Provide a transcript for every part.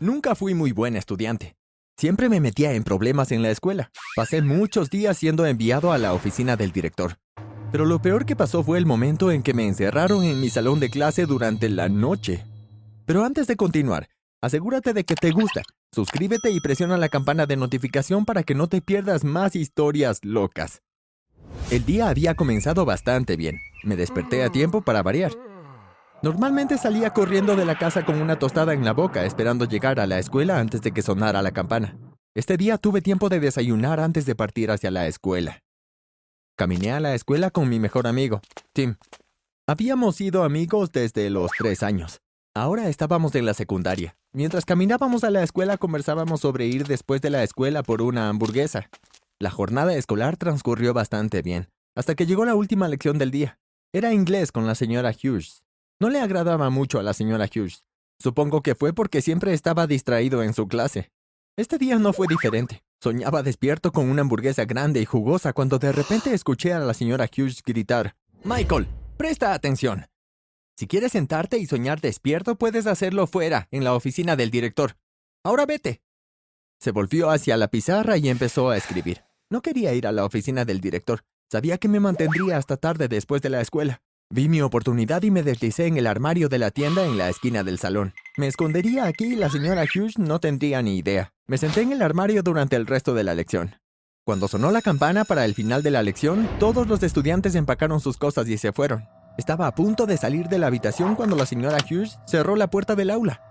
Nunca fui muy buen estudiante. Siempre me metía en problemas en la escuela. Pasé muchos días siendo enviado a la oficina del director. Pero lo peor que pasó fue el momento en que me encerraron en mi salón de clase durante la noche. Pero antes de continuar, asegúrate de que te gusta. Suscríbete y presiona la campana de notificación para que no te pierdas más historias locas. El día había comenzado bastante bien. Me desperté a tiempo para variar. Normalmente salía corriendo de la casa con una tostada en la boca, esperando llegar a la escuela antes de que sonara la campana. Este día tuve tiempo de desayunar antes de partir hacia la escuela. Caminé a la escuela con mi mejor amigo, Tim. Habíamos sido amigos desde los tres años. Ahora estábamos en la secundaria. Mientras caminábamos a la escuela conversábamos sobre ir después de la escuela por una hamburguesa. La jornada escolar transcurrió bastante bien, hasta que llegó la última lección del día. Era inglés con la señora Hughes. No le agradaba mucho a la señora Hughes. Supongo que fue porque siempre estaba distraído en su clase. Este día no fue diferente. Soñaba despierto con una hamburguesa grande y jugosa cuando de repente escuché a la señora Hughes gritar, Michael, presta atención. Si quieres sentarte y soñar despierto, puedes hacerlo fuera, en la oficina del director. Ahora vete. Se volvió hacia la pizarra y empezó a escribir. No quería ir a la oficina del director. Sabía que me mantendría hasta tarde después de la escuela. Vi mi oportunidad y me deslicé en el armario de la tienda en la esquina del salón. Me escondería aquí y la señora Hughes no tendría ni idea. Me senté en el armario durante el resto de la lección. Cuando sonó la campana para el final de la lección, todos los estudiantes empacaron sus cosas y se fueron. Estaba a punto de salir de la habitación cuando la señora Hughes cerró la puerta del aula.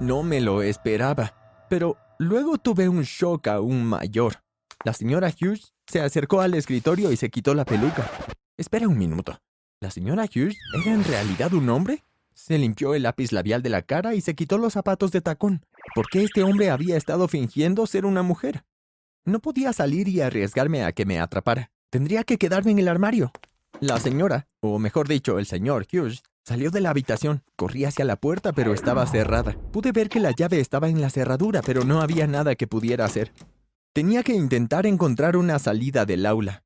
No me lo esperaba, pero luego tuve un shock aún mayor. La señora Hughes se acercó al escritorio y se quitó la peluca. Espera un minuto. ¿La señora Hughes era en realidad un hombre? Se limpió el lápiz labial de la cara y se quitó los zapatos de tacón. ¿Por qué este hombre había estado fingiendo ser una mujer? No podía salir y arriesgarme a que me atrapara. Tendría que quedarme en el armario. La señora, o mejor dicho, el señor Hughes, salió de la habitación. Corrí hacia la puerta, pero estaba cerrada. Pude ver que la llave estaba en la cerradura, pero no había nada que pudiera hacer. Tenía que intentar encontrar una salida del aula.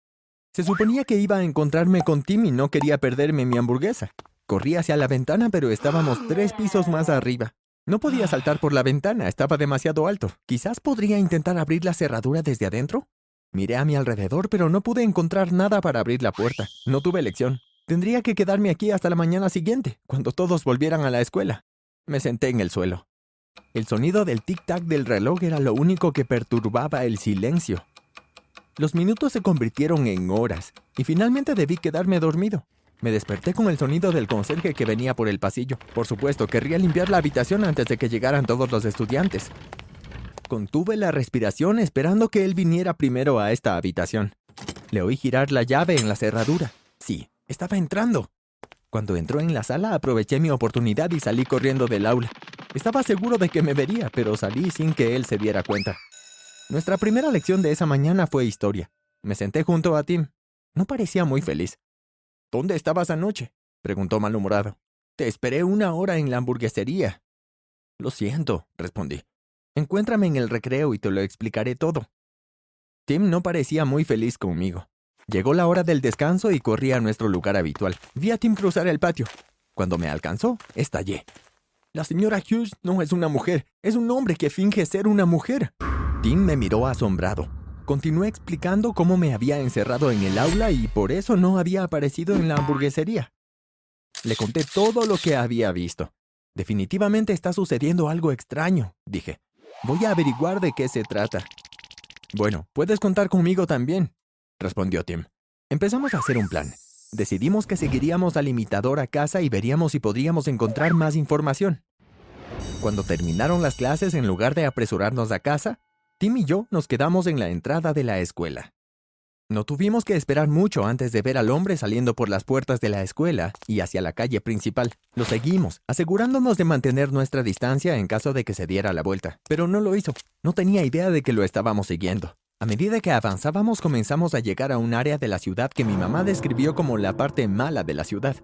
Se suponía que iba a encontrarme con Tim y no quería perderme mi hamburguesa. Corrí hacia la ventana, pero estábamos tres pisos más arriba. No podía saltar por la ventana, estaba demasiado alto. Quizás podría intentar abrir la cerradura desde adentro. Miré a mi alrededor, pero no pude encontrar nada para abrir la puerta. No tuve elección. Tendría que quedarme aquí hasta la mañana siguiente, cuando todos volvieran a la escuela. Me senté en el suelo. El sonido del tic-tac del reloj era lo único que perturbaba el silencio. Los minutos se convirtieron en horas y finalmente debí quedarme dormido. Me desperté con el sonido del conserje que venía por el pasillo. Por supuesto, querría limpiar la habitación antes de que llegaran todos los estudiantes. Contuve la respiración esperando que él viniera primero a esta habitación. Le oí girar la llave en la cerradura. Sí, estaba entrando. Cuando entró en la sala aproveché mi oportunidad y salí corriendo del aula. Estaba seguro de que me vería, pero salí sin que él se diera cuenta. Nuestra primera lección de esa mañana fue historia. Me senté junto a Tim. No parecía muy feliz. ¿Dónde estabas anoche? preguntó malhumorado. Te esperé una hora en la hamburguesería. Lo siento, respondí. Encuéntrame en el recreo y te lo explicaré todo. Tim no parecía muy feliz conmigo. Llegó la hora del descanso y corrí a nuestro lugar habitual. Vi a Tim cruzar el patio. Cuando me alcanzó, estallé. La señora Hughes no es una mujer, es un hombre que finge ser una mujer. Tim me miró asombrado. Continué explicando cómo me había encerrado en el aula y por eso no había aparecido en la hamburguesería. Le conté todo lo que había visto. Definitivamente está sucediendo algo extraño, dije. Voy a averiguar de qué se trata. Bueno, puedes contar conmigo también, respondió Tim. Empezamos a hacer un plan. Decidimos que seguiríamos al imitador a casa y veríamos si podríamos encontrar más información. Cuando terminaron las clases, en lugar de apresurarnos a casa, Tim y yo nos quedamos en la entrada de la escuela. No tuvimos que esperar mucho antes de ver al hombre saliendo por las puertas de la escuela y hacia la calle principal. Lo seguimos, asegurándonos de mantener nuestra distancia en caso de que se diera la vuelta, pero no lo hizo. No tenía idea de que lo estábamos siguiendo. A medida que avanzábamos comenzamos a llegar a un área de la ciudad que mi mamá describió como la parte mala de la ciudad.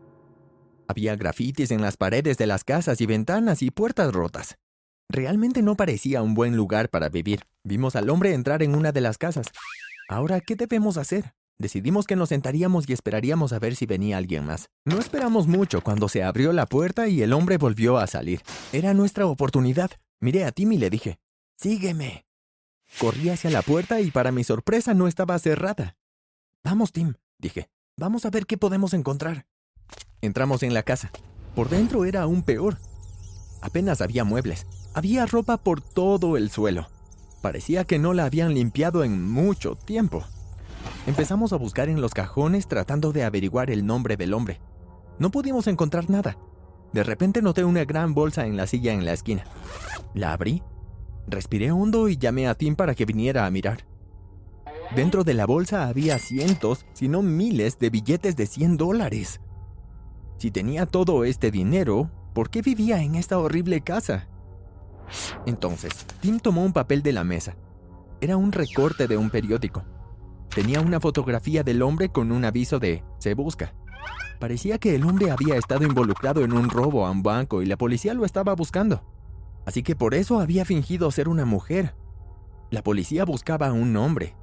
Había grafitis en las paredes de las casas y ventanas y puertas rotas. Realmente no parecía un buen lugar para vivir. Vimos al hombre entrar en una de las casas. Ahora, ¿qué debemos hacer? Decidimos que nos sentaríamos y esperaríamos a ver si venía alguien más. No esperamos mucho cuando se abrió la puerta y el hombre volvió a salir. Era nuestra oportunidad. Miré a Tim y le dije, Sígueme. Corrí hacia la puerta y para mi sorpresa no estaba cerrada. Vamos, Tim, dije. Vamos a ver qué podemos encontrar. Entramos en la casa. Por dentro era aún peor. Apenas había muebles. Había ropa por todo el suelo. Parecía que no la habían limpiado en mucho tiempo. Empezamos a buscar en los cajones tratando de averiguar el nombre del hombre. No pudimos encontrar nada. De repente noté una gran bolsa en la silla en la esquina. La abrí, respiré hondo y llamé a Tim para que viniera a mirar. Dentro de la bolsa había cientos, si no miles, de billetes de 100 dólares. Si tenía todo este dinero, ¿por qué vivía en esta horrible casa? Entonces, Tim tomó un papel de la mesa. Era un recorte de un periódico. Tenía una fotografía del hombre con un aviso de Se busca. Parecía que el hombre había estado involucrado en un robo a un banco y la policía lo estaba buscando. Así que por eso había fingido ser una mujer. La policía buscaba a un hombre.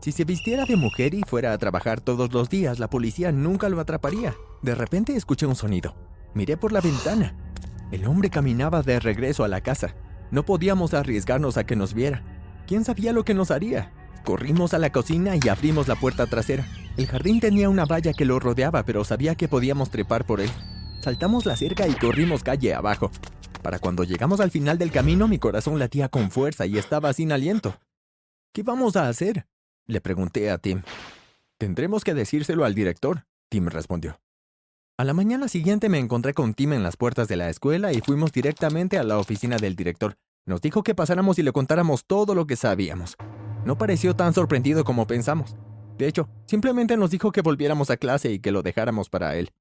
Si se vistiera de mujer y fuera a trabajar todos los días, la policía nunca lo atraparía. De repente escuché un sonido. Miré por la ventana. El hombre caminaba de regreso a la casa. No podíamos arriesgarnos a que nos viera. ¿Quién sabía lo que nos haría? Corrimos a la cocina y abrimos la puerta trasera. El jardín tenía una valla que lo rodeaba, pero sabía que podíamos trepar por él. Saltamos la cerca y corrimos calle abajo. Para cuando llegamos al final del camino, mi corazón latía con fuerza y estaba sin aliento. ¿Qué vamos a hacer? Le pregunté a Tim. Tendremos que decírselo al director, Tim respondió. A la mañana siguiente me encontré con Tim en las puertas de la escuela y fuimos directamente a la oficina del director. Nos dijo que pasáramos y le contáramos todo lo que sabíamos. No pareció tan sorprendido como pensamos. De hecho, simplemente nos dijo que volviéramos a clase y que lo dejáramos para él.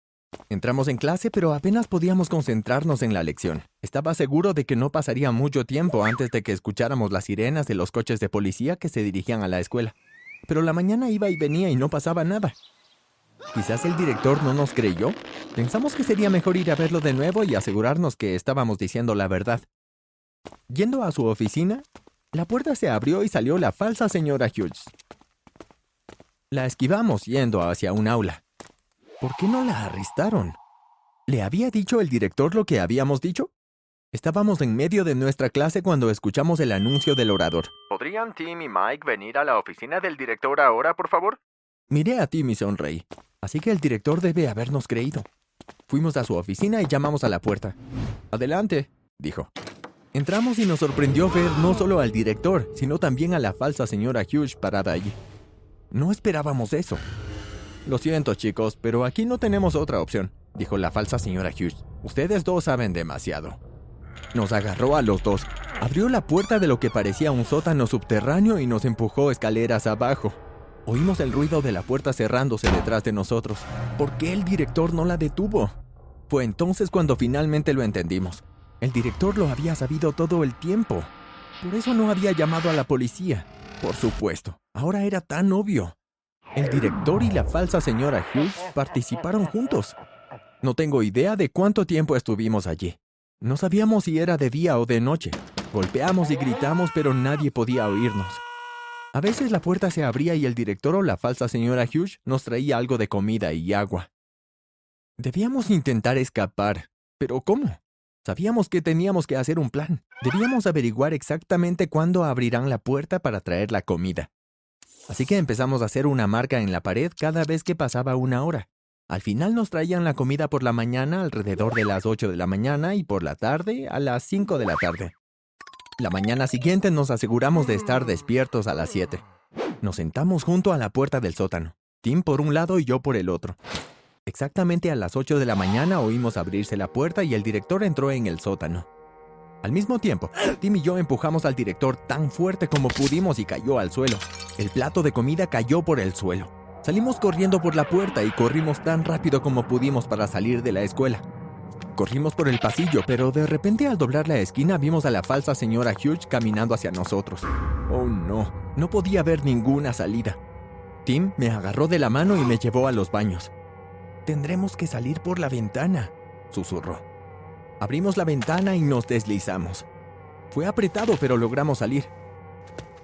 Entramos en clase, pero apenas podíamos concentrarnos en la lección. Estaba seguro de que no pasaría mucho tiempo antes de que escucháramos las sirenas de los coches de policía que se dirigían a la escuela. Pero la mañana iba y venía y no pasaba nada. Quizás el director no nos creyó. Pensamos que sería mejor ir a verlo de nuevo y asegurarnos que estábamos diciendo la verdad. Yendo a su oficina, la puerta se abrió y salió la falsa señora Hughes. La esquivamos yendo hacia un aula. ¿Por qué no la arrestaron? ¿Le había dicho el director lo que habíamos dicho? Estábamos en medio de nuestra clase cuando escuchamos el anuncio del orador. ¿Podrían Tim y Mike venir a la oficina del director ahora, por favor? Miré a Tim y sonreí. Así que el director debe habernos creído. Fuimos a su oficina y llamamos a la puerta. Adelante, dijo. Entramos y nos sorprendió ver no solo al director, sino también a la falsa señora Hughes parada allí. No esperábamos eso. Lo siento, chicos, pero aquí no tenemos otra opción, dijo la falsa señora Hughes. Ustedes dos saben demasiado. Nos agarró a los dos, abrió la puerta de lo que parecía un sótano subterráneo y nos empujó escaleras abajo. Oímos el ruido de la puerta cerrándose detrás de nosotros. ¿Por qué el director no la detuvo? Fue entonces cuando finalmente lo entendimos. El director lo había sabido todo el tiempo. Por eso no había llamado a la policía. Por supuesto, ahora era tan obvio. El director y la falsa señora Hughes participaron juntos. No tengo idea de cuánto tiempo estuvimos allí. No sabíamos si era de día o de noche. Golpeamos y gritamos, pero nadie podía oírnos. A veces la puerta se abría y el director o la falsa señora Hughes nos traía algo de comida y agua. Debíamos intentar escapar. ¿Pero cómo? Sabíamos que teníamos que hacer un plan. Debíamos averiguar exactamente cuándo abrirán la puerta para traer la comida. Así que empezamos a hacer una marca en la pared cada vez que pasaba una hora. Al final nos traían la comida por la mañana alrededor de las 8 de la mañana y por la tarde a las 5 de la tarde. La mañana siguiente nos aseguramos de estar despiertos a las 7. Nos sentamos junto a la puerta del sótano, Tim por un lado y yo por el otro. Exactamente a las 8 de la mañana oímos abrirse la puerta y el director entró en el sótano. Al mismo tiempo, Tim y yo empujamos al director tan fuerte como pudimos y cayó al suelo. El plato de comida cayó por el suelo. Salimos corriendo por la puerta y corrimos tan rápido como pudimos para salir de la escuela. Corrimos por el pasillo, pero de repente al doblar la esquina vimos a la falsa señora Hughes caminando hacia nosotros. Oh no, no podía ver ninguna salida. Tim me agarró de la mano y me llevó a los baños. Tendremos que salir por la ventana, susurró. Abrimos la ventana y nos deslizamos. Fue apretado, pero logramos salir.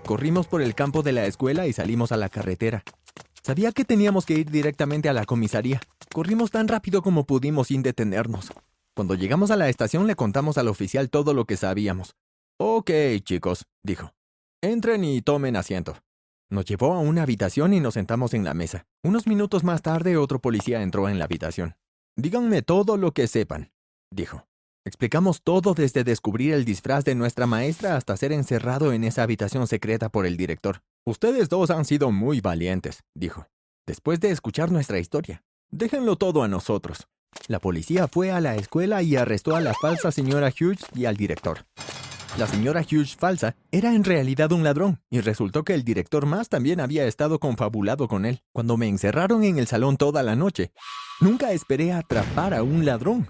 Corrimos por el campo de la escuela y salimos a la carretera. Sabía que teníamos que ir directamente a la comisaría. Corrimos tan rápido como pudimos sin detenernos. Cuando llegamos a la estación le contamos al oficial todo lo que sabíamos. Ok, chicos, dijo. Entren y tomen asiento. Nos llevó a una habitación y nos sentamos en la mesa. Unos minutos más tarde otro policía entró en la habitación. Díganme todo lo que sepan, dijo. Explicamos todo desde descubrir el disfraz de nuestra maestra hasta ser encerrado en esa habitación secreta por el director. Ustedes dos han sido muy valientes, dijo. Después de escuchar nuestra historia, déjenlo todo a nosotros. La policía fue a la escuela y arrestó a la falsa señora Hughes y al director. La señora Hughes falsa era en realidad un ladrón, y resultó que el director más también había estado confabulado con él. Cuando me encerraron en el salón toda la noche, nunca esperé atrapar a un ladrón.